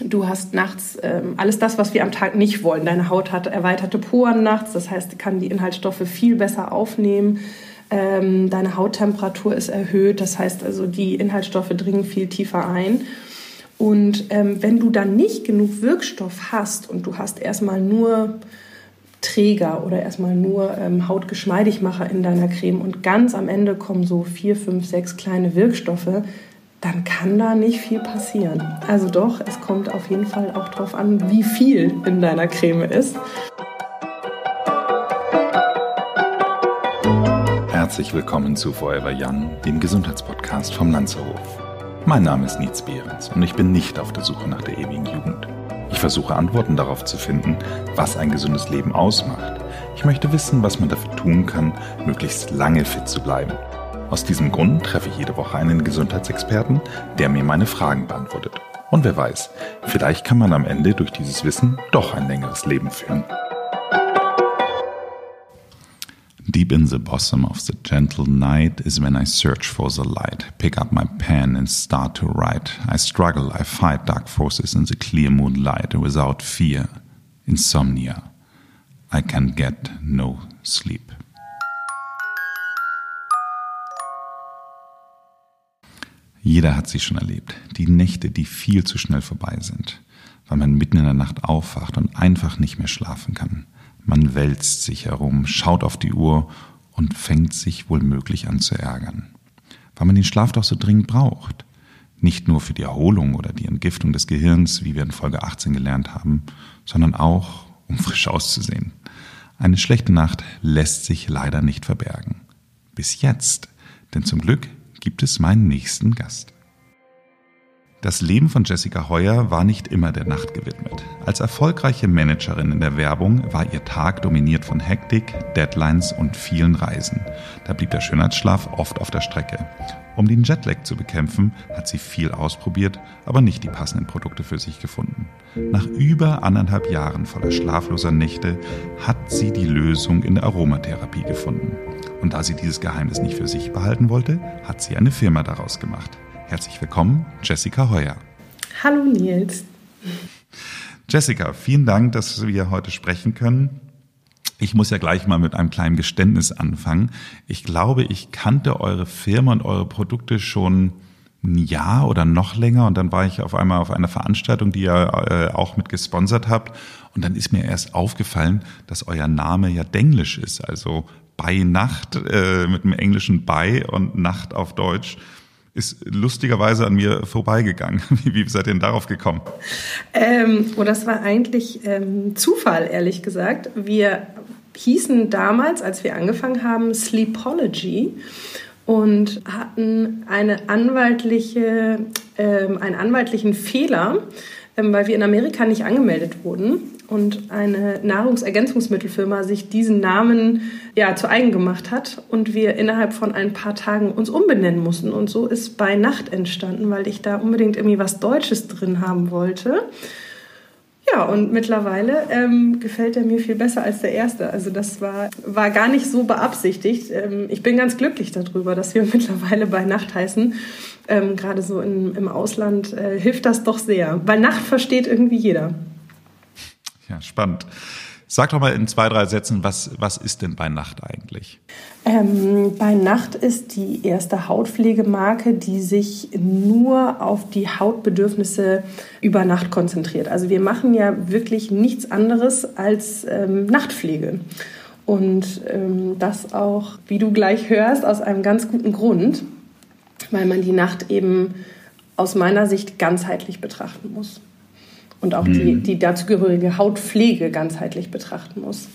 Du hast nachts ähm, alles das, was wir am Tag nicht wollen. Deine Haut hat erweiterte Poren nachts, das heißt, kann die Inhaltsstoffe viel besser aufnehmen. Ähm, deine Hauttemperatur ist erhöht, das heißt also, die Inhaltsstoffe dringen viel tiefer ein. Und ähm, wenn du dann nicht genug Wirkstoff hast und du hast erstmal nur Träger oder erstmal nur ähm, Hautgeschmeidigmacher in deiner Creme und ganz am Ende kommen so vier, fünf, sechs kleine Wirkstoffe, dann kann da nicht viel passieren. Also doch, es kommt auf jeden Fall auch darauf an, wie viel in deiner Creme ist. Herzlich willkommen zu Forever Young, dem Gesundheitspodcast vom Lanzerhof. Mein Name ist Nietz Behrens und ich bin nicht auf der Suche nach der ewigen Jugend. Ich versuche Antworten darauf zu finden, was ein gesundes Leben ausmacht. Ich möchte wissen, was man dafür tun kann, möglichst lange fit zu bleiben aus diesem Grund treffe ich jede Woche einen Gesundheitsexperten, der mir meine Fragen beantwortet. Und wer weiß, vielleicht kann man am Ende durch dieses Wissen doch ein längeres Leben führen. Deep in the bosom of the gentle night is when I search for the light, pick up my pen and start to write. I struggle, I fight dark forces in the clear moonlight without fear. Insomnia. I can get no sleep. Jeder hat sie schon erlebt. Die Nächte, die viel zu schnell vorbei sind, weil man mitten in der Nacht aufwacht und einfach nicht mehr schlafen kann. Man wälzt sich herum, schaut auf die Uhr und fängt sich wohl möglich an zu ärgern. Weil man den Schlaf doch so dringend braucht. Nicht nur für die Erholung oder die Entgiftung des Gehirns, wie wir in Folge 18 gelernt haben, sondern auch, um frisch auszusehen. Eine schlechte Nacht lässt sich leider nicht verbergen. Bis jetzt. Denn zum Glück gibt es meinen nächsten Gast. Das Leben von Jessica Heuer war nicht immer der Nacht gewidmet. Als erfolgreiche Managerin in der Werbung war ihr Tag dominiert von Hektik, Deadlines und vielen Reisen. Da blieb der Schönheitsschlaf oft auf der Strecke. Um den Jetlag zu bekämpfen, hat sie viel ausprobiert, aber nicht die passenden Produkte für sich gefunden. Nach über anderthalb Jahren voller schlafloser Nächte hat sie die Lösung in der Aromatherapie gefunden. Und da sie dieses Geheimnis nicht für sich behalten wollte, hat sie eine Firma daraus gemacht. Herzlich willkommen, Jessica Heuer. Hallo Nils. Jessica, vielen Dank, dass wir heute sprechen können. Ich muss ja gleich mal mit einem kleinen Geständnis anfangen. Ich glaube, ich kannte eure Firma und eure Produkte schon ein Jahr oder noch länger und dann war ich auf einmal auf einer Veranstaltung, die ihr äh, auch mit gesponsert habt und dann ist mir erst aufgefallen, dass euer Name ja Denglisch ist, also bei Nacht äh, mit dem englischen bei und Nacht auf Deutsch ist lustigerweise an mir vorbeigegangen. Wie, wie seid ihr denn darauf gekommen? Ähm, oh, das war eigentlich ähm, Zufall, ehrlich gesagt. Wir hießen damals, als wir angefangen haben, Sleepology und hatten eine anwaltliche, ähm, einen anwaltlichen Fehler, ähm, weil wir in Amerika nicht angemeldet wurden und eine Nahrungsergänzungsmittelfirma sich diesen Namen ja zu eigen gemacht hat und wir innerhalb von ein paar Tagen uns umbenennen mussten und so ist bei Nacht entstanden, weil ich da unbedingt irgendwie was Deutsches drin haben wollte. Ja, und mittlerweile ähm, gefällt er mir viel besser als der erste. Also das war, war gar nicht so beabsichtigt. Ähm, ich bin ganz glücklich darüber, dass wir mittlerweile bei Nacht heißen. Ähm, Gerade so in, im Ausland äh, hilft das doch sehr. Bei Nacht versteht irgendwie jeder. Ja, spannend. Sag doch mal in zwei, drei Sätzen, was, was ist denn bei Nacht eigentlich? Ähm, bei Nacht ist die erste Hautpflegemarke, die sich nur auf die Hautbedürfnisse über Nacht konzentriert. Also wir machen ja wirklich nichts anderes als ähm, Nachtpflege. Und ähm, das auch, wie du gleich hörst, aus einem ganz guten Grund, weil man die Nacht eben aus meiner Sicht ganzheitlich betrachten muss und auch mhm. die, die dazugehörige Hautpflege ganzheitlich betrachten muss.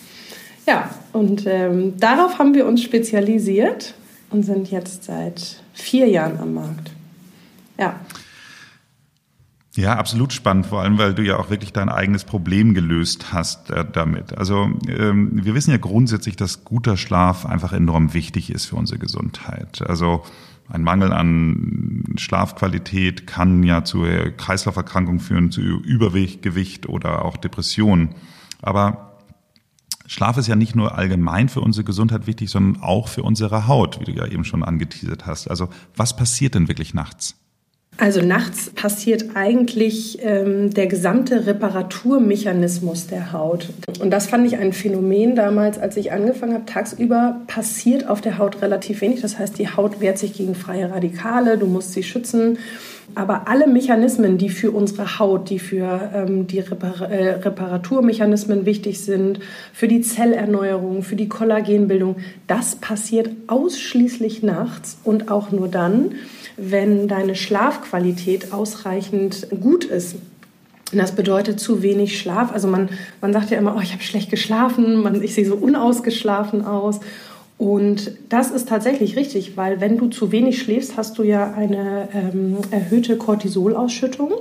Ja, und ähm, darauf haben wir uns spezialisiert und sind jetzt seit vier Jahren am Markt. Ja. Ja, absolut spannend, vor allem, weil du ja auch wirklich dein eigenes Problem gelöst hast äh, damit. Also ähm, wir wissen ja grundsätzlich, dass guter Schlaf einfach enorm wichtig ist für unsere Gesundheit. Also ein Mangel an Schlafqualität kann ja zu Kreislauferkrankungen führen, zu Übergewicht oder auch Depressionen. Aber Schlaf ist ja nicht nur allgemein für unsere Gesundheit wichtig, sondern auch für unsere Haut, wie du ja eben schon angeteasert hast. Also was passiert denn wirklich nachts? Also nachts passiert eigentlich ähm, der gesamte Reparaturmechanismus der Haut. Und das fand ich ein Phänomen damals, als ich angefangen habe. Tagsüber passiert auf der Haut relativ wenig. Das heißt, die Haut wehrt sich gegen freie Radikale, du musst sie schützen. Aber alle Mechanismen, die für unsere Haut, die für ähm, die Repar äh, Reparaturmechanismen wichtig sind, für die Zellerneuerung, für die Kollagenbildung, das passiert ausschließlich nachts und auch nur dann, wenn deine Schlafqualität ausreichend gut ist. Das bedeutet zu wenig Schlaf. Also man, man sagt ja immer, oh, ich habe schlecht geschlafen, man, ich sehe so unausgeschlafen aus. Und das ist tatsächlich richtig, weil wenn du zu wenig schläfst, hast du ja eine ähm, erhöhte Cortisolausschüttung.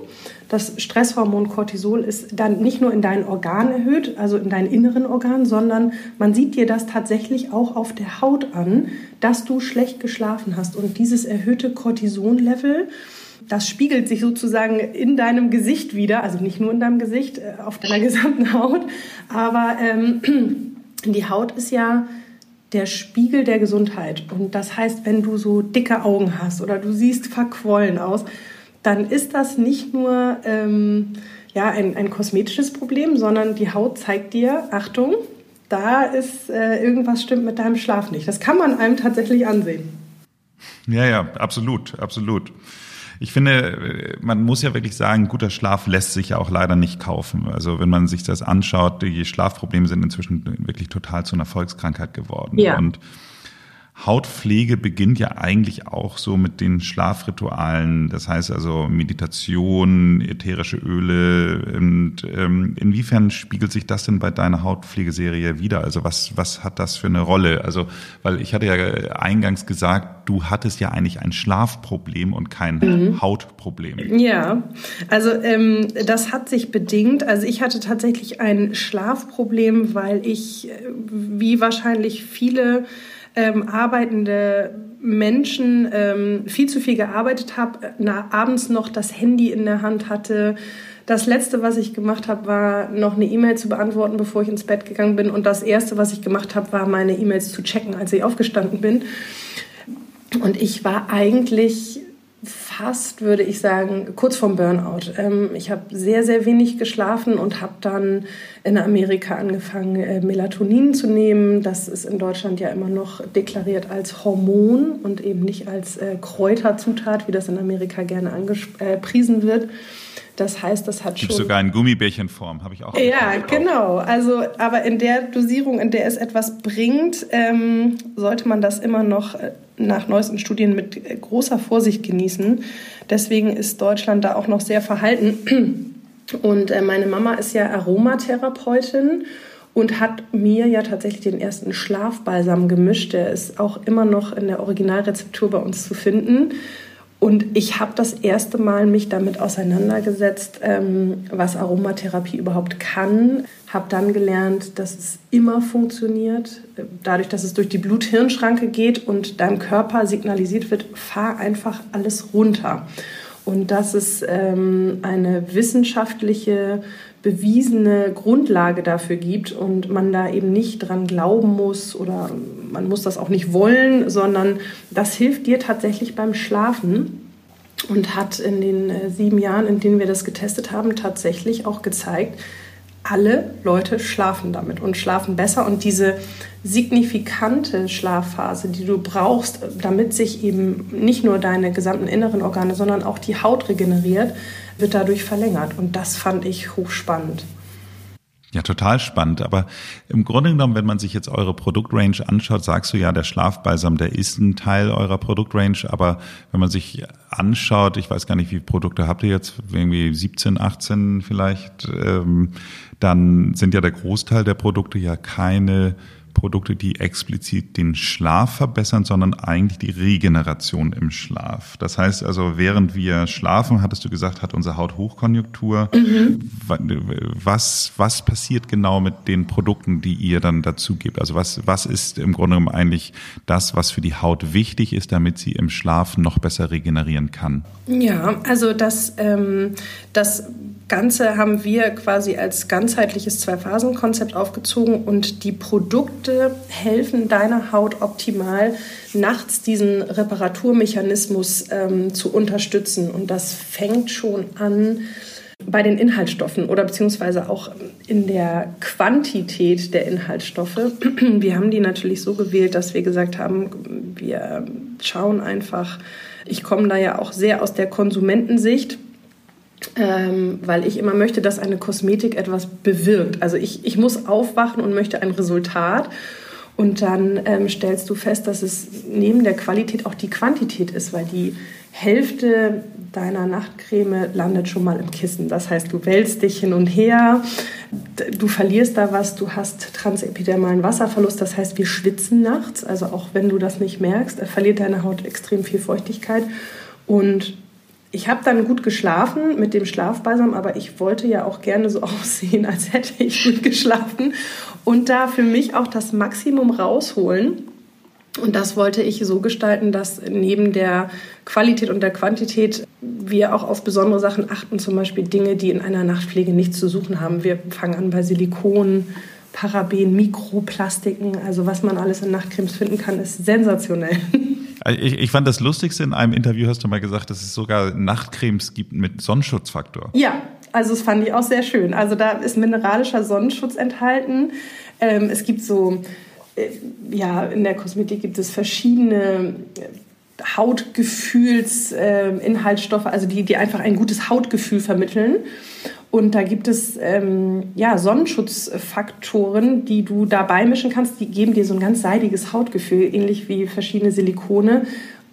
Das Stresshormon Cortisol ist dann nicht nur in deinen Organen erhöht, also in deinen inneren Organen, sondern man sieht dir das tatsächlich auch auf der Haut an, dass du schlecht geschlafen hast. Und dieses erhöhte Cortisonlevel, das spiegelt sich sozusagen in deinem Gesicht wieder, also nicht nur in deinem Gesicht, äh, auf deiner gesamten Haut, aber ähm, die Haut ist ja der Spiegel der Gesundheit. Und das heißt, wenn du so dicke Augen hast oder du siehst verquollen aus, dann ist das nicht nur ähm, ja, ein, ein kosmetisches Problem, sondern die Haut zeigt dir, Achtung, da ist äh, irgendwas stimmt mit deinem Schlaf nicht. Das kann man einem tatsächlich ansehen. Ja, ja, absolut, absolut. Ich finde, man muss ja wirklich sagen, guter Schlaf lässt sich ja auch leider nicht kaufen. Also wenn man sich das anschaut, die Schlafprobleme sind inzwischen wirklich total zu einer Volkskrankheit geworden. Ja. Und Hautpflege beginnt ja eigentlich auch so mit den Schlafritualen, das heißt also Meditation, ätherische Öle. Und ähm, inwiefern spiegelt sich das denn bei deiner Hautpflegeserie wieder? Also was, was hat das für eine Rolle? Also, weil ich hatte ja eingangs gesagt, du hattest ja eigentlich ein Schlafproblem und kein mhm. Hautproblem. Ja, also ähm, das hat sich bedingt. Also ich hatte tatsächlich ein Schlafproblem, weil ich, äh, wie wahrscheinlich viele, ähm, arbeitende Menschen ähm, viel zu viel gearbeitet habe, abends noch das Handy in der Hand hatte. Das letzte, was ich gemacht habe, war noch eine E-Mail zu beantworten, bevor ich ins Bett gegangen bin. Und das erste, was ich gemacht habe, war meine E-Mails zu checken, als ich aufgestanden bin. Und ich war eigentlich fast, würde ich sagen, kurz vorm Burnout. Ähm, ich habe sehr, sehr wenig geschlafen und habe dann in Amerika angefangen, äh, Melatonin zu nehmen. Das ist in Deutschland ja immer noch deklariert als Hormon und eben nicht als äh, Kräuterzutat, wie das in Amerika gerne angepriesen wird. Das heißt, das hat schon. Gibt sogar in Gummibärchenform, habe ich auch. Ja, genau. Also, aber in der Dosierung, in der es etwas bringt, ähm, sollte man das immer noch äh, nach neuesten Studien mit großer Vorsicht genießen. Deswegen ist Deutschland da auch noch sehr verhalten. Und äh, meine Mama ist ja Aromatherapeutin und hat mir ja tatsächlich den ersten Schlafbalsam gemischt. Der ist auch immer noch in der Originalrezeptur bei uns zu finden. Und ich habe das erste Mal mich damit auseinandergesetzt, ähm, was Aromatherapie überhaupt kann. Habe dann gelernt, dass es immer funktioniert, dadurch, dass es durch die Blut-Hirn-Schranke geht und deinem Körper signalisiert wird, fahr einfach alles runter. Und dass es ähm, eine wissenschaftliche, bewiesene Grundlage dafür gibt und man da eben nicht dran glauben muss oder man muss das auch nicht wollen, sondern das hilft dir tatsächlich beim Schlafen und hat in den äh, sieben Jahren, in denen wir das getestet haben, tatsächlich auch gezeigt, alle Leute schlafen damit und schlafen besser. Und diese signifikante Schlafphase, die du brauchst, damit sich eben nicht nur deine gesamten inneren Organe, sondern auch die Haut regeneriert, wird dadurch verlängert. Und das fand ich hochspannend. Ja, total spannend. Aber im Grunde genommen, wenn man sich jetzt eure Produktrange anschaut, sagst du ja, der Schlafbalsam, der ist ein Teil eurer Produktrange. Aber wenn man sich anschaut, ich weiß gar nicht, wie viele Produkte habt ihr jetzt, irgendwie 17, 18 vielleicht, ähm, dann sind ja der Großteil der Produkte ja keine Produkte, die explizit den Schlaf verbessern, sondern eigentlich die Regeneration im Schlaf. Das heißt also, während wir schlafen, hattest du gesagt, hat unsere Haut Hochkonjunktur. Mhm. Was, was passiert genau mit den Produkten, die ihr dann dazu gebt? Also was, was ist im Grunde genommen eigentlich das, was für die Haut wichtig ist, damit sie im Schlaf noch besser regenerieren kann? Ja, also das, ähm, das Ganze haben wir quasi als ganzheitliches Zwei-Phasen-Konzept aufgezogen und die Produkte helfen deiner Haut optimal, nachts diesen Reparaturmechanismus ähm, zu unterstützen. Und das fängt schon an bei den Inhaltsstoffen oder beziehungsweise auch in der Quantität der Inhaltsstoffe. Wir haben die natürlich so gewählt, dass wir gesagt haben, wir schauen einfach, ich komme da ja auch sehr aus der Konsumentensicht ähm, weil ich immer möchte, dass eine Kosmetik etwas bewirkt. Also ich, ich muss aufwachen und möchte ein Resultat. Und dann ähm, stellst du fest, dass es neben der Qualität auch die Quantität ist, weil die Hälfte deiner Nachtcreme landet schon mal im Kissen. Das heißt, du wälzt dich hin und her, du verlierst da was, du hast transepidermalen Wasserverlust, das heißt, wir schwitzen nachts. Also auch wenn du das nicht merkst, verliert deine Haut extrem viel Feuchtigkeit. Und ich habe dann gut geschlafen mit dem Schlafbalsam, aber ich wollte ja auch gerne so aussehen, als hätte ich gut geschlafen und da für mich auch das Maximum rausholen. Und das wollte ich so gestalten, dass neben der Qualität und der Quantität wir auch auf besondere Sachen achten, zum Beispiel Dinge, die in einer Nachtpflege nichts zu suchen haben. Wir fangen an bei Silikon, Paraben, Mikroplastiken, also was man alles in Nachtcremes finden kann, ist sensationell. Ich, ich fand das Lustigste in einem Interview, hast du mal gesagt, dass es sogar Nachtcremes gibt mit Sonnenschutzfaktor. Ja, also das fand ich auch sehr schön. Also da ist mineralischer Sonnenschutz enthalten. Ähm, es gibt so, äh, ja, in der Kosmetik gibt es verschiedene Hautgefühlsinhaltsstoffe, äh, also die, die einfach ein gutes Hautgefühl vermitteln. Und da gibt es ähm, ja, Sonnenschutzfaktoren, die du dabei mischen kannst. Die geben dir so ein ganz seidiges Hautgefühl, ähnlich wie verschiedene Silikone.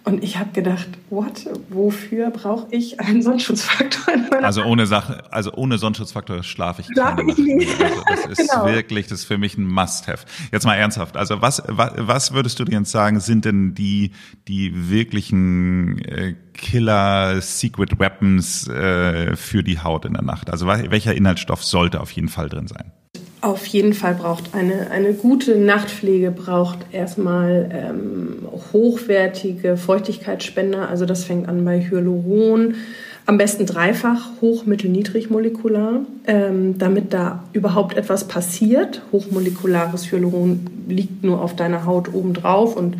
Und ich habe gedacht, what? Wofür brauche ich einen Sonnenschutzfaktor? also ohne Sache, also ohne Sonnenschutzfaktor schlafe ich keine Nacht mehr. Also das ist genau. wirklich, das ist für mich ein Must-have. Jetzt mal ernsthaft. Also was, was, was würdest du dir jetzt sagen, sind denn die die wirklichen äh, Killer Secret Weapons äh, für die Haut in der Nacht? Also welcher Inhaltsstoff sollte auf jeden Fall drin sein? Auf jeden Fall braucht eine, eine gute Nachtpflege braucht erstmal ähm, hochwertige Feuchtigkeitsspender. Also das fängt an bei Hyaluron, am besten dreifach, hoch, mittel, niedrig molekular, ähm, damit da überhaupt etwas passiert. Hochmolekulares Hyaluron liegt nur auf deiner Haut oben drauf und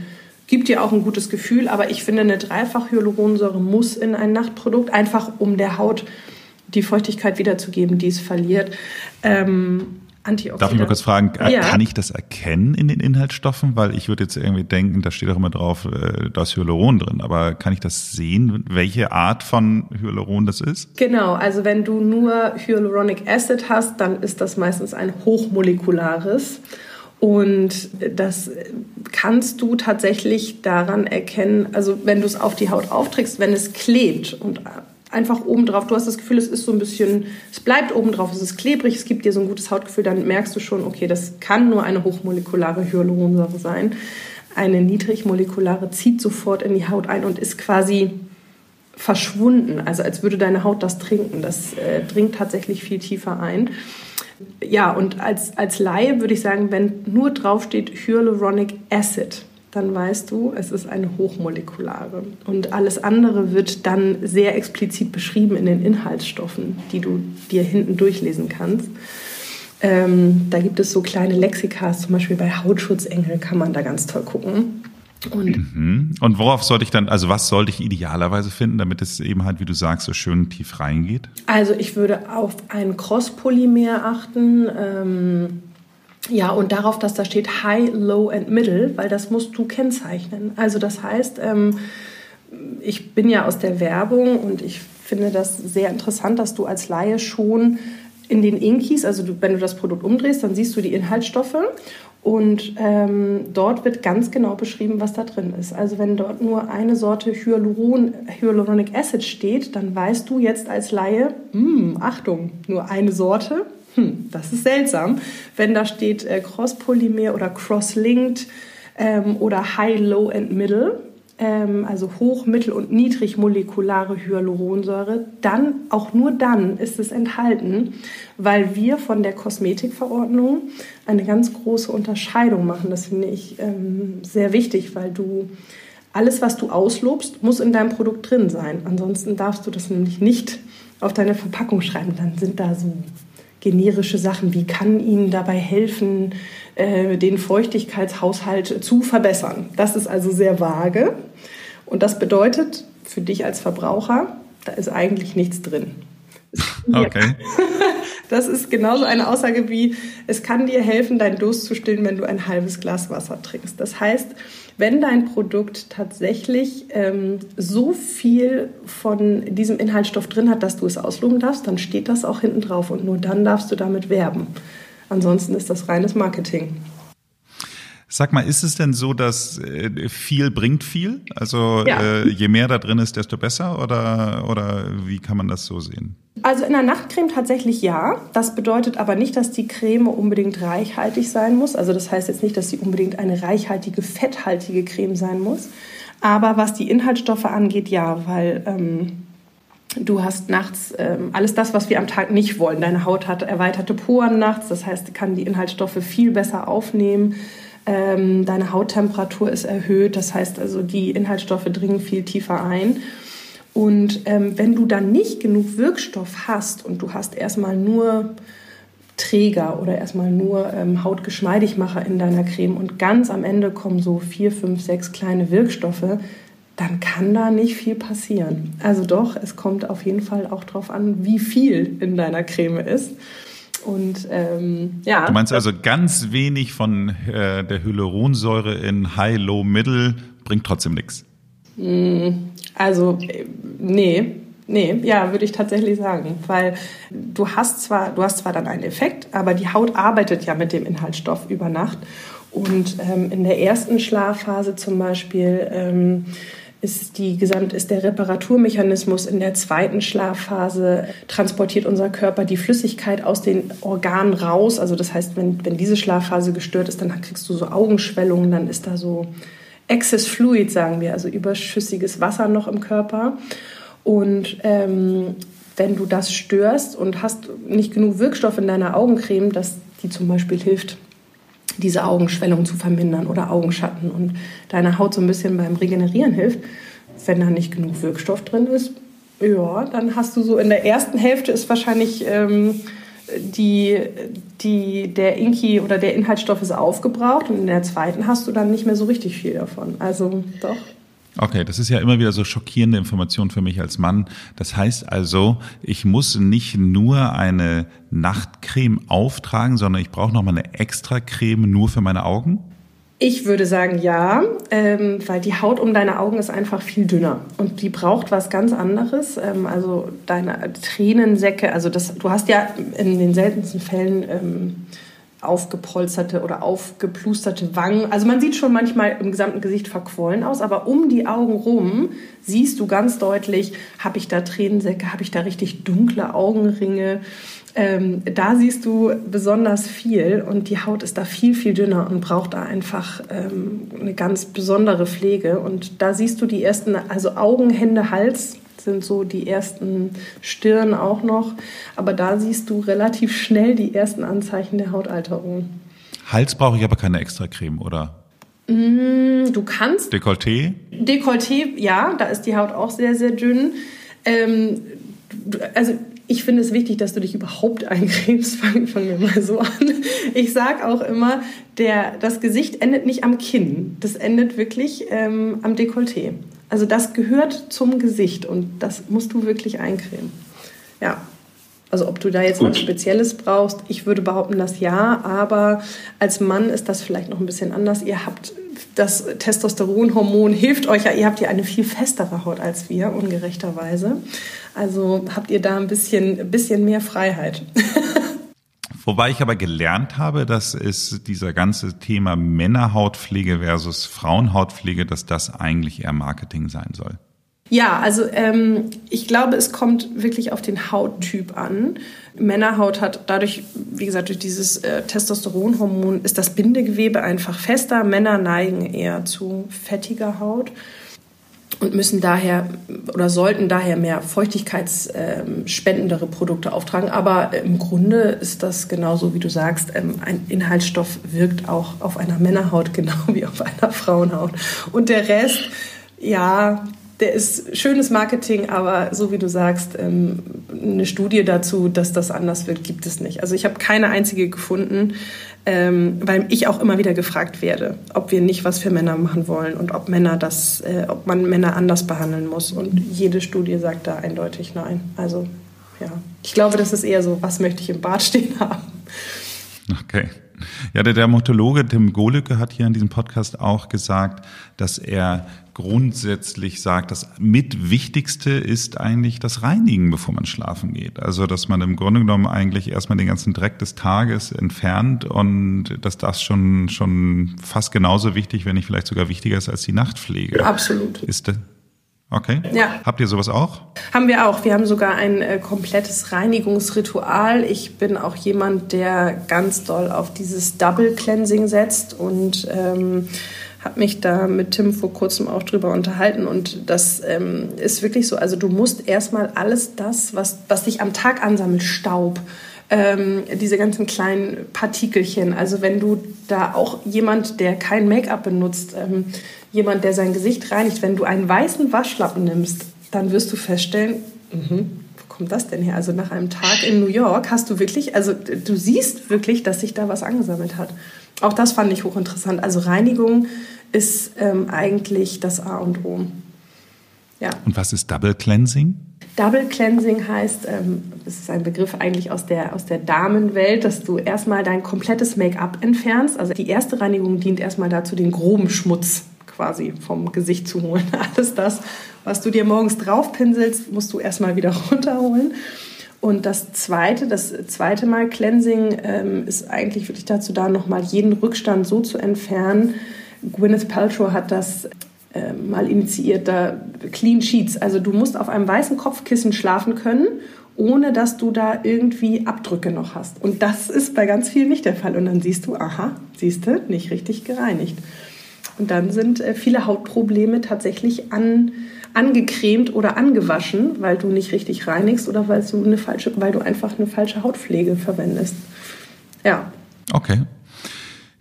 gibt dir auch ein gutes Gefühl. Aber ich finde, eine dreifach Hyaluronsäure muss in ein Nachtprodukt, einfach um der Haut die Feuchtigkeit wiederzugeben, die es verliert. Ähm, Antioxidant. Darf ich mal kurz fragen, äh, ja. kann ich das erkennen in den Inhaltsstoffen? Weil ich würde jetzt irgendwie denken, da steht auch immer drauf, äh, da ist Hyaluron drin. Aber kann ich das sehen, welche Art von Hyaluron das ist? Genau, also wenn du nur Hyaluronic Acid hast, dann ist das meistens ein hochmolekulares. Und das kannst du tatsächlich daran erkennen, also wenn du es auf die Haut aufträgst, wenn es klebt und einfach oben drauf. Du hast das Gefühl, es ist so ein bisschen, es bleibt oben drauf, es ist klebrig, es gibt dir so ein gutes Hautgefühl, dann merkst du schon, okay, das kann nur eine hochmolekulare Hyaluronsäure sein. Eine niedrigmolekulare zieht sofort in die Haut ein und ist quasi verschwunden, also als würde deine Haut das trinken. Das äh, dringt tatsächlich viel tiefer ein. Ja, und als, als Laie würde ich sagen, wenn nur draufsteht Hyaluronic Acid, dann weißt du, es ist eine hochmolekulare. Und alles andere wird dann sehr explizit beschrieben in den Inhaltsstoffen, die du dir hinten durchlesen kannst. Ähm, da gibt es so kleine Lexikas, zum Beispiel bei Hautschutzengel kann man da ganz toll gucken. Und, mhm. und worauf sollte ich dann, also was sollte ich idealerweise finden, damit es eben halt, wie du sagst, so schön tief reingeht? Also ich würde auf ein Crosspolymer achten. Ähm, ja, und darauf, dass da steht High, Low and Middle, weil das musst du kennzeichnen. Also das heißt, ähm, ich bin ja aus der Werbung und ich finde das sehr interessant, dass du als Laie schon in den Inkis, also du, wenn du das Produkt umdrehst, dann siehst du die Inhaltsstoffe und ähm, dort wird ganz genau beschrieben, was da drin ist. Also wenn dort nur eine Sorte Hyaluron, Hyaluronic Acid steht, dann weißt du jetzt als Laie, mh, hm, Achtung, nur eine Sorte, hm, das ist seltsam, wenn da steht äh, Cross-Polymer oder Cross-Linked ähm, oder High, Low and Middle, ähm, also hoch, mittel und niedrig molekulare Hyaluronsäure, dann, auch nur dann ist es enthalten, weil wir von der Kosmetikverordnung eine ganz große Unterscheidung machen. Das finde ich ähm, sehr wichtig, weil du alles, was du auslobst, muss in deinem Produkt drin sein. Ansonsten darfst du das nämlich nicht auf deine Verpackung schreiben, dann sind da so generische Sachen wie kann Ihnen dabei helfen, äh, den Feuchtigkeitshaushalt zu verbessern. Das ist also sehr vage und das bedeutet für dich als Verbraucher, da ist eigentlich nichts drin. Okay. Das ist genauso eine Aussage wie, es kann dir helfen, deinen Durst zu stillen, wenn du ein halbes Glas Wasser trinkst. Das heißt, wenn dein Produkt tatsächlich ähm, so viel von diesem Inhaltsstoff drin hat, dass du es ausloben darfst, dann steht das auch hinten drauf und nur dann darfst du damit werben. Ansonsten ist das reines Marketing. Sag mal, ist es denn so, dass äh, viel bringt viel? Also ja. äh, je mehr da drin ist, desto besser? Oder, oder wie kann man das so sehen? Also in der Nachtcreme tatsächlich ja. Das bedeutet aber nicht, dass die Creme unbedingt reichhaltig sein muss. Also das heißt jetzt nicht, dass sie unbedingt eine reichhaltige, fetthaltige Creme sein muss. Aber was die Inhaltsstoffe angeht, ja, weil ähm, du hast nachts ähm, alles das, was wir am Tag nicht wollen. Deine Haut hat erweiterte Poren nachts, das heißt, kann die Inhaltsstoffe viel besser aufnehmen. Ähm, deine Hauttemperatur ist erhöht, das heißt also, die Inhaltsstoffe dringen viel tiefer ein. Und ähm, wenn du dann nicht genug Wirkstoff hast und du hast erstmal nur Träger oder erstmal nur ähm, Hautgeschmeidigmacher in deiner Creme und ganz am Ende kommen so vier, fünf, sechs kleine Wirkstoffe, dann kann da nicht viel passieren. Also doch, es kommt auf jeden Fall auch darauf an, wie viel in deiner Creme ist. Und ähm, ja. Du meinst also ganz wenig von äh, der Hyaluronsäure in High, Low, Middle bringt trotzdem nichts. Mm, also nee, nee, ja, würde ich tatsächlich sagen, weil du hast zwar, du hast zwar dann einen Effekt, aber die Haut arbeitet ja mit dem Inhaltsstoff über Nacht und ähm, in der ersten Schlafphase zum Beispiel ähm, ist, die gesamt, ist der Reparaturmechanismus in der zweiten Schlafphase, transportiert unser Körper die Flüssigkeit aus den Organen raus. Also das heißt, wenn, wenn diese Schlafphase gestört ist, dann kriegst du so Augenschwellungen, dann ist da so Excess Fluid, sagen wir, also überschüssiges Wasser noch im Körper. Und ähm, wenn du das störst und hast nicht genug Wirkstoff in deiner Augencreme, dass die zum Beispiel hilft, diese Augenschwellung zu vermindern oder Augenschatten und deiner Haut so ein bisschen beim Regenerieren hilft. Wenn da nicht genug Wirkstoff drin ist, ja, dann hast du so in der ersten Hälfte ist wahrscheinlich ähm, die, die, der Inki oder der Inhaltsstoff ist aufgebraucht und in der zweiten hast du dann nicht mehr so richtig viel davon. Also doch. Okay, das ist ja immer wieder so schockierende Information für mich als Mann. Das heißt also, ich muss nicht nur eine Nachtcreme auftragen, sondern ich brauche noch mal eine extra Creme nur für meine Augen? Ich würde sagen ja, ähm, weil die Haut um deine Augen ist einfach viel dünner und die braucht was ganz anderes. Ähm, also deine Tränensäcke, also das, du hast ja in den seltensten Fällen ähm, aufgepolsterte oder aufgeplusterte Wangen. Also man sieht schon manchmal im gesamten Gesicht verquollen aus, aber um die Augen rum siehst du ganz deutlich, habe ich da Tränensäcke, habe ich da richtig dunkle Augenringe. Ähm, da siehst du besonders viel und die Haut ist da viel, viel dünner und braucht da einfach ähm, eine ganz besondere Pflege. Und da siehst du die ersten, also Augen, Hände, Hals sind so die ersten Stirn auch noch. Aber da siehst du relativ schnell die ersten Anzeichen der Hautalterung. Hals brauche ich aber keine extra Creme, oder? Mm, du kannst. Dekolleté? Dekolleté, ja, da ist die Haut auch sehr, sehr dünn. Ähm, also ich finde es wichtig, dass du dich überhaupt eincremst. Fangen fang wir mal so an. Ich sage auch immer, der, das Gesicht endet nicht am Kinn. Das endet wirklich ähm, am Dekolleté. Also das gehört zum Gesicht und das musst du wirklich eincremen. Ja. Also ob du da jetzt Gut. was Spezielles brauchst, ich würde behaupten, dass ja, aber als Mann ist das vielleicht noch ein bisschen anders. Ihr habt das Testosteronhormon hilft euch ja, ihr habt ja eine viel festere Haut als wir, ungerechterweise. Also habt ihr da ein bisschen, bisschen mehr Freiheit. Wobei ich aber gelernt habe, dass es dieser ganze Thema Männerhautpflege versus Frauenhautpflege, dass das eigentlich eher Marketing sein soll. Ja, also ähm, ich glaube, es kommt wirklich auf den Hauttyp an. Männerhaut hat dadurch, wie gesagt, durch dieses äh, Testosteronhormon ist das Bindegewebe einfach fester. Männer neigen eher zu fettiger Haut und müssen daher oder sollten daher mehr feuchtigkeitsspendendere Produkte auftragen. Aber im Grunde ist das genauso, wie du sagst, ähm, ein Inhaltsstoff wirkt auch auf einer Männerhaut genau wie auf einer Frauenhaut. Und der Rest, ja, der ist schönes Marketing, aber so wie du sagst, ähm, eine Studie dazu, dass das anders wird, gibt es nicht. Also ich habe keine einzige gefunden, ähm, weil ich auch immer wieder gefragt werde, ob wir nicht was für Männer machen wollen und ob Männer das, äh, ob man Männer anders behandeln muss. Und jede Studie sagt da eindeutig nein. Also ja, ich glaube, das ist eher so, was möchte ich im Bad stehen haben. Okay. Ja, der Dermatologe Tim Golücke hat hier in diesem Podcast auch gesagt, dass er grundsätzlich sagt, das mit Wichtigste ist eigentlich das Reinigen, bevor man schlafen geht. Also, dass man im Grunde genommen eigentlich erstmal den ganzen Dreck des Tages entfernt und dass das schon, schon fast genauso wichtig, wenn nicht vielleicht sogar wichtiger ist als die Nachtpflege. Absolut. Ist, Okay. Ja. Habt ihr sowas auch? Haben wir auch. Wir haben sogar ein äh, komplettes Reinigungsritual. Ich bin auch jemand, der ganz doll auf dieses Double Cleansing setzt und ähm, habe mich da mit Tim vor kurzem auch drüber unterhalten und das ähm, ist wirklich so. Also du musst erstmal alles das, was, was dich am Tag ansammelt, Staub, ähm, diese ganzen kleinen Partikelchen. Also wenn du da auch jemand, der kein Make-up benutzt, ähm, jemand, der sein Gesicht reinigt, wenn du einen weißen Waschlappen nimmst, dann wirst du feststellen, mh, wo kommt das denn her? Also nach einem Tag in New York hast du wirklich, also du siehst wirklich, dass sich da was angesammelt hat. Auch das fand ich hochinteressant. Also Reinigung ist ähm, eigentlich das A und O. Ja. Und was ist Double Cleansing? Double Cleansing heißt, ähm, das ist ein Begriff eigentlich aus der, aus der Damenwelt, dass du erstmal dein komplettes Make-up entfernst. Also die erste Reinigung dient erstmal dazu, den groben Schmutz quasi vom Gesicht zu holen. Alles das, was du dir morgens draufpinselst, musst du erstmal wieder runterholen. Und das zweite, das zweite Mal Cleansing ähm, ist eigentlich wirklich dazu da, nochmal jeden Rückstand so zu entfernen. Gwyneth Paltrow hat das äh, mal initiiert, da Clean Sheets. Also du musst auf einem weißen Kopfkissen schlafen können, ohne dass du da irgendwie Abdrücke noch hast. Und das ist bei ganz vielen nicht der Fall. Und dann siehst du, aha, siehst du, nicht richtig gereinigt. Und dann sind äh, viele Hautprobleme tatsächlich an, angecremt oder angewaschen, weil du nicht richtig reinigst oder weil du, eine falsche, weil du einfach eine falsche Hautpflege verwendest. Ja. Okay.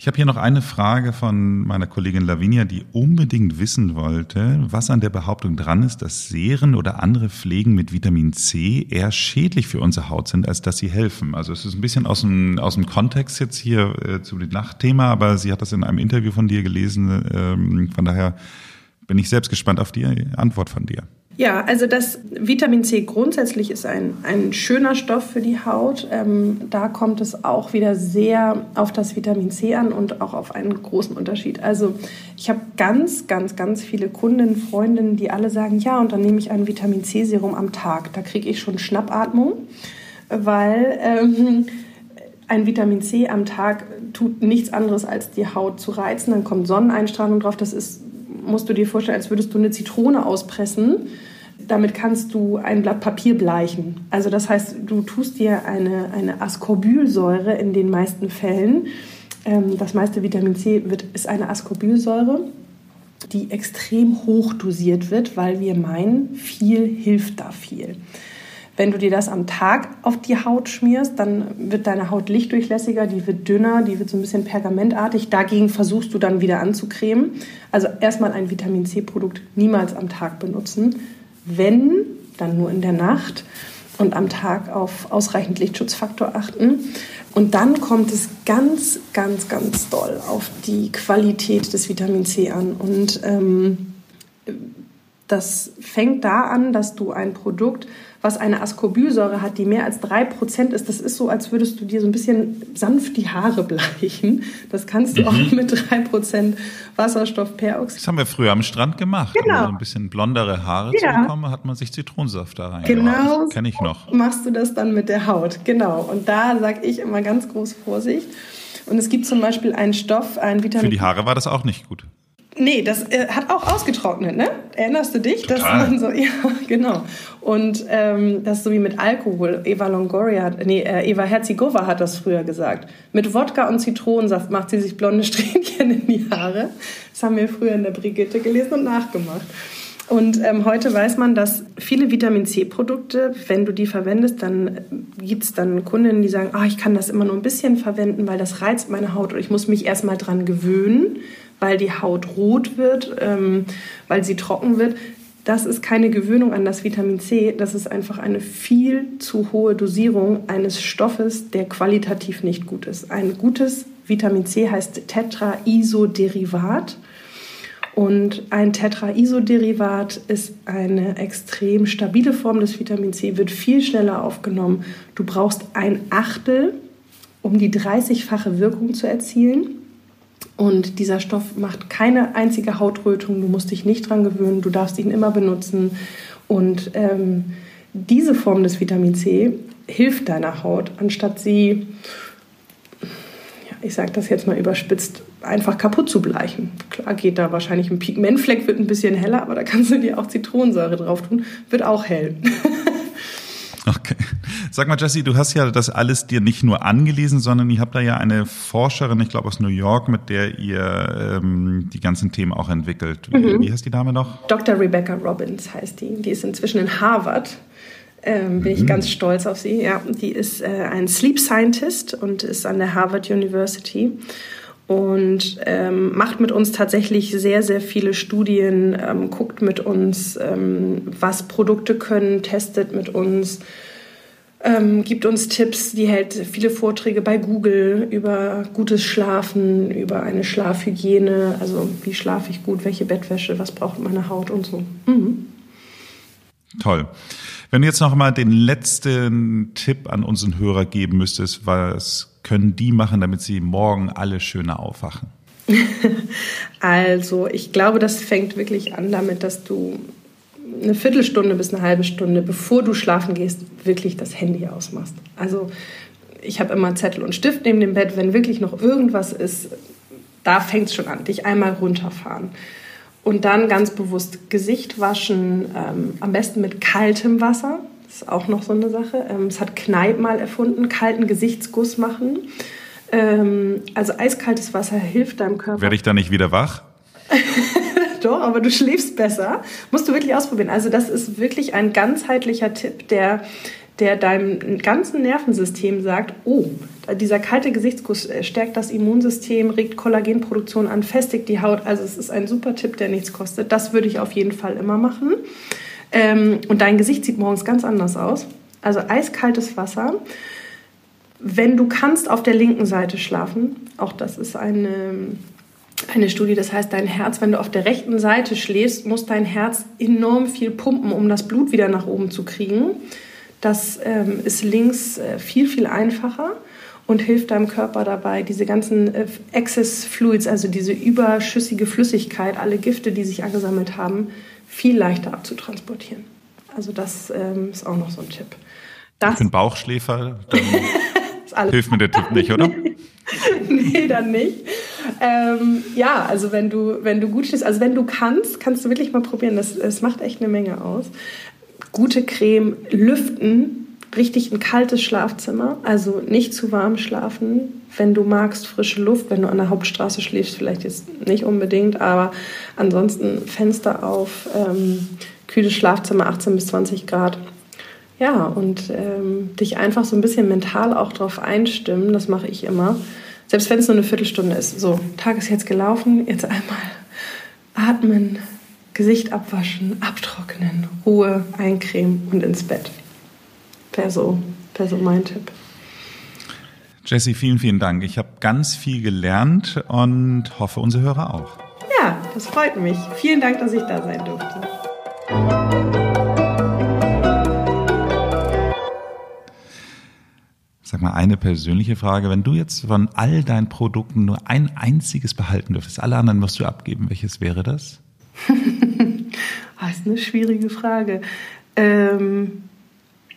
Ich habe hier noch eine Frage von meiner Kollegin Lavinia, die unbedingt wissen wollte, was an der Behauptung dran ist, dass Serien oder andere Pflegen mit Vitamin C eher schädlich für unsere Haut sind, als dass sie helfen. Also es ist ein bisschen aus dem, aus dem Kontext jetzt hier äh, zu dem Nachtthema, aber sie hat das in einem Interview von dir gelesen. Ähm, von daher bin ich selbst gespannt auf die Antwort von dir. Ja, also das Vitamin C grundsätzlich ist ein, ein schöner Stoff für die Haut. Ähm, da kommt es auch wieder sehr auf das Vitamin C an und auch auf einen großen Unterschied. Also ich habe ganz, ganz, ganz viele Kundinnen, Freundinnen, die alle sagen, ja, und dann nehme ich ein Vitamin C Serum am Tag. Da kriege ich schon Schnappatmung, weil ähm, ein Vitamin C am Tag tut nichts anderes als die Haut zu reizen. Dann kommt Sonneneinstrahlung drauf. Das ist musst du dir vorstellen, als würdest du eine Zitrone auspressen damit kannst du ein Blatt Papier bleichen. Also das heißt, du tust dir eine, eine Ascorbylsäure in den meisten Fällen. Ähm, das meiste Vitamin C wird, ist eine Ascorbylsäure, die extrem hoch dosiert wird, weil wir meinen, viel hilft da viel. Wenn du dir das am Tag auf die Haut schmierst, dann wird deine Haut lichtdurchlässiger, die wird dünner, die wird so ein bisschen pergamentartig. Dagegen versuchst du dann wieder anzucremen. Also erstmal ein Vitamin C-Produkt niemals am Tag benutzen. Wenn, dann nur in der Nacht und am Tag auf ausreichend Lichtschutzfaktor achten. Und dann kommt es ganz, ganz, ganz doll auf die Qualität des Vitamin C an. Und ähm, das fängt da an, dass du ein Produkt was eine Ascorbylsäure hat, die mehr als 3% ist, das ist so, als würdest du dir so ein bisschen sanft die Haare bleichen. Das kannst du mhm. auch mit 3% Wasserstoffperoxid. Das haben wir früher am Strand gemacht. Genau. Um so ein bisschen blondere Haare ja. zu bekommen, hat man sich Zitronensaft da rein. Genau. Kenne ich noch. Machst du das dann mit der Haut. Genau. Und da sage ich immer ganz groß Vorsicht. Und es gibt zum Beispiel einen Stoff, ein Vitamin. Für die Haare war das auch nicht gut. Nee, das äh, hat auch ausgetrocknet, ne? Erinnerst du dich? Total. Dass man so, ja, genau. Und ähm, das ist so wie mit Alkohol. Eva Longoria, hat, nee, äh, Eva Herzigova hat das früher gesagt. Mit Wodka und Zitronensaft macht sie sich blonde Strähnchen in die Haare. Das haben wir früher in der Brigitte gelesen und nachgemacht. Und ähm, heute weiß man, dass viele Vitamin C-Produkte, wenn du die verwendest, dann äh, gibt es dann Kunden, die sagen, oh, ich kann das immer nur ein bisschen verwenden, weil das reizt meine Haut und ich muss mich erstmal dran gewöhnen weil die Haut rot wird, ähm, weil sie trocken wird. das ist keine Gewöhnung an das Vitamin C, das ist einfach eine viel zu hohe Dosierung eines Stoffes, der qualitativ nicht gut ist. Ein gutes Vitamin C heißt Tetraisoderivat. Und ein Tetraisoderivat ist eine extrem stabile Form des Vitamin C, wird viel schneller aufgenommen. Du brauchst ein Achtel, um die 30-fache Wirkung zu erzielen. Und dieser Stoff macht keine einzige Hautrötung. Du musst dich nicht dran gewöhnen. Du darfst ihn immer benutzen. Und ähm, diese Form des Vitamin C hilft deiner Haut, anstatt sie, ja, ich sage das jetzt mal überspitzt, einfach kaputt zu bleichen. Klar geht da wahrscheinlich ein Pigmentfleck, wird ein bisschen heller, aber da kannst du dir auch Zitronensäure drauf tun, wird auch hell. Okay. Sag mal, Jesse, du hast ja das alles dir nicht nur angelesen, sondern ihr habt da ja eine Forscherin, ich glaube aus New York, mit der ihr ähm, die ganzen Themen auch entwickelt. Wie, mhm. wie heißt die Dame noch? Dr. Rebecca Robbins heißt die. Die ist inzwischen in Harvard. Ähm, bin mhm. ich ganz stolz auf sie. Ja, die ist äh, ein Sleep Scientist und ist an der Harvard University und ähm, macht mit uns tatsächlich sehr, sehr viele Studien, ähm, guckt mit uns, ähm, was Produkte können, testet mit uns, ähm, gibt uns Tipps, die hält viele Vorträge bei Google über gutes Schlafen, über eine Schlafhygiene, also wie schlafe ich gut, welche Bettwäsche, was braucht meine Haut und so. Mhm. Toll. Wenn du jetzt noch mal den letzten Tipp an unseren Hörer geben müsstest, was können die machen, damit sie morgen alle schöner aufwachen? also, ich glaube, das fängt wirklich an damit, dass du eine Viertelstunde bis eine halbe Stunde, bevor du schlafen gehst, wirklich das Handy ausmachst. Also, ich habe immer Zettel und Stift neben dem Bett, wenn wirklich noch irgendwas ist, da fängt es schon an, dich einmal runterfahren. Und dann ganz bewusst Gesicht waschen, ähm, am besten mit kaltem Wasser. Das ist auch noch so eine Sache. Ähm, es hat Kneipp mal erfunden, kalten Gesichtsguss machen. Ähm, also eiskaltes Wasser hilft deinem Körper. Werde ich da nicht wieder wach? Doch, aber du schläfst besser. Musst du wirklich ausprobieren. Also das ist wirklich ein ganzheitlicher Tipp, der der deinem ganzen Nervensystem sagt, oh, dieser kalte Gesichtsguss stärkt das Immunsystem, regt Kollagenproduktion an, festigt die Haut. Also es ist ein super Tipp, der nichts kostet. Das würde ich auf jeden Fall immer machen. Ähm, und dein Gesicht sieht morgens ganz anders aus. Also eiskaltes Wasser. Wenn du kannst, auf der linken Seite schlafen. Auch das ist eine, eine Studie. Das heißt, dein Herz, wenn du auf der rechten Seite schläfst, muss dein Herz enorm viel pumpen, um das Blut wieder nach oben zu kriegen. Das ähm, ist links äh, viel, viel einfacher und hilft deinem Körper dabei, diese ganzen äh, Excess Fluids, also diese überschüssige Flüssigkeit, alle Gifte, die sich angesammelt haben, viel leichter abzutransportieren. Also das ähm, ist auch noch so ein Tipp. Das, ich bin Bauchschläfer, dann hilft mir der Tipp nicht, oder? nee, dann nicht. Ähm, ja, also wenn du, wenn du gut stehst, also wenn du kannst, kannst du wirklich mal probieren. Das, das macht echt eine Menge aus gute Creme, lüften, richtig ein kaltes Schlafzimmer, also nicht zu warm schlafen. Wenn du magst, frische Luft, wenn du an der Hauptstraße schläfst, vielleicht jetzt nicht unbedingt, aber ansonsten Fenster auf, ähm, kühles Schlafzimmer 18 bis 20 Grad. Ja, und ähm, dich einfach so ein bisschen mental auch darauf einstimmen, das mache ich immer. Selbst wenn es nur eine Viertelstunde ist. So, Tag ist jetzt gelaufen, jetzt einmal atmen, Gesicht abwaschen, abtrocknen, Ruhe, eincremen und ins Bett. Wäre so, wär so mein Tipp. Jessie, vielen, vielen Dank. Ich habe ganz viel gelernt und hoffe, unsere Hörer auch. Ja, das freut mich. Vielen Dank, dass ich da sein durfte. Sag mal eine persönliche Frage. Wenn du jetzt von all deinen Produkten nur ein einziges behalten dürftest, alle anderen musst du abgeben, welches wäre das? das ist eine schwierige Frage. Ähm,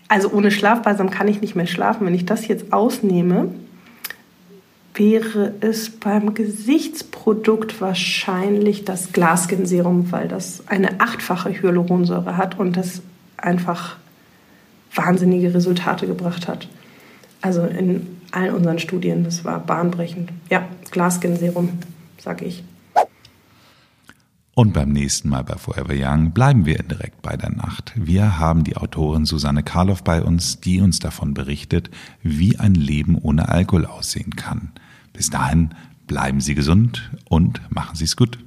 also ohne Schlafbalsam kann ich nicht mehr schlafen. Wenn ich das jetzt ausnehme, wäre es beim Gesichtsprodukt wahrscheinlich das Glaskin-Serum, weil das eine achtfache Hyaluronsäure hat und das einfach wahnsinnige Resultate gebracht hat. Also in allen unseren Studien, das war bahnbrechend. Ja, Glaskin-Serum, sage ich. Und beim nächsten Mal bei Forever Young bleiben wir direkt bei der Nacht. Wir haben die Autorin Susanne Karloff bei uns, die uns davon berichtet, wie ein Leben ohne Alkohol aussehen kann. Bis dahin bleiben Sie gesund und machen Sie es gut.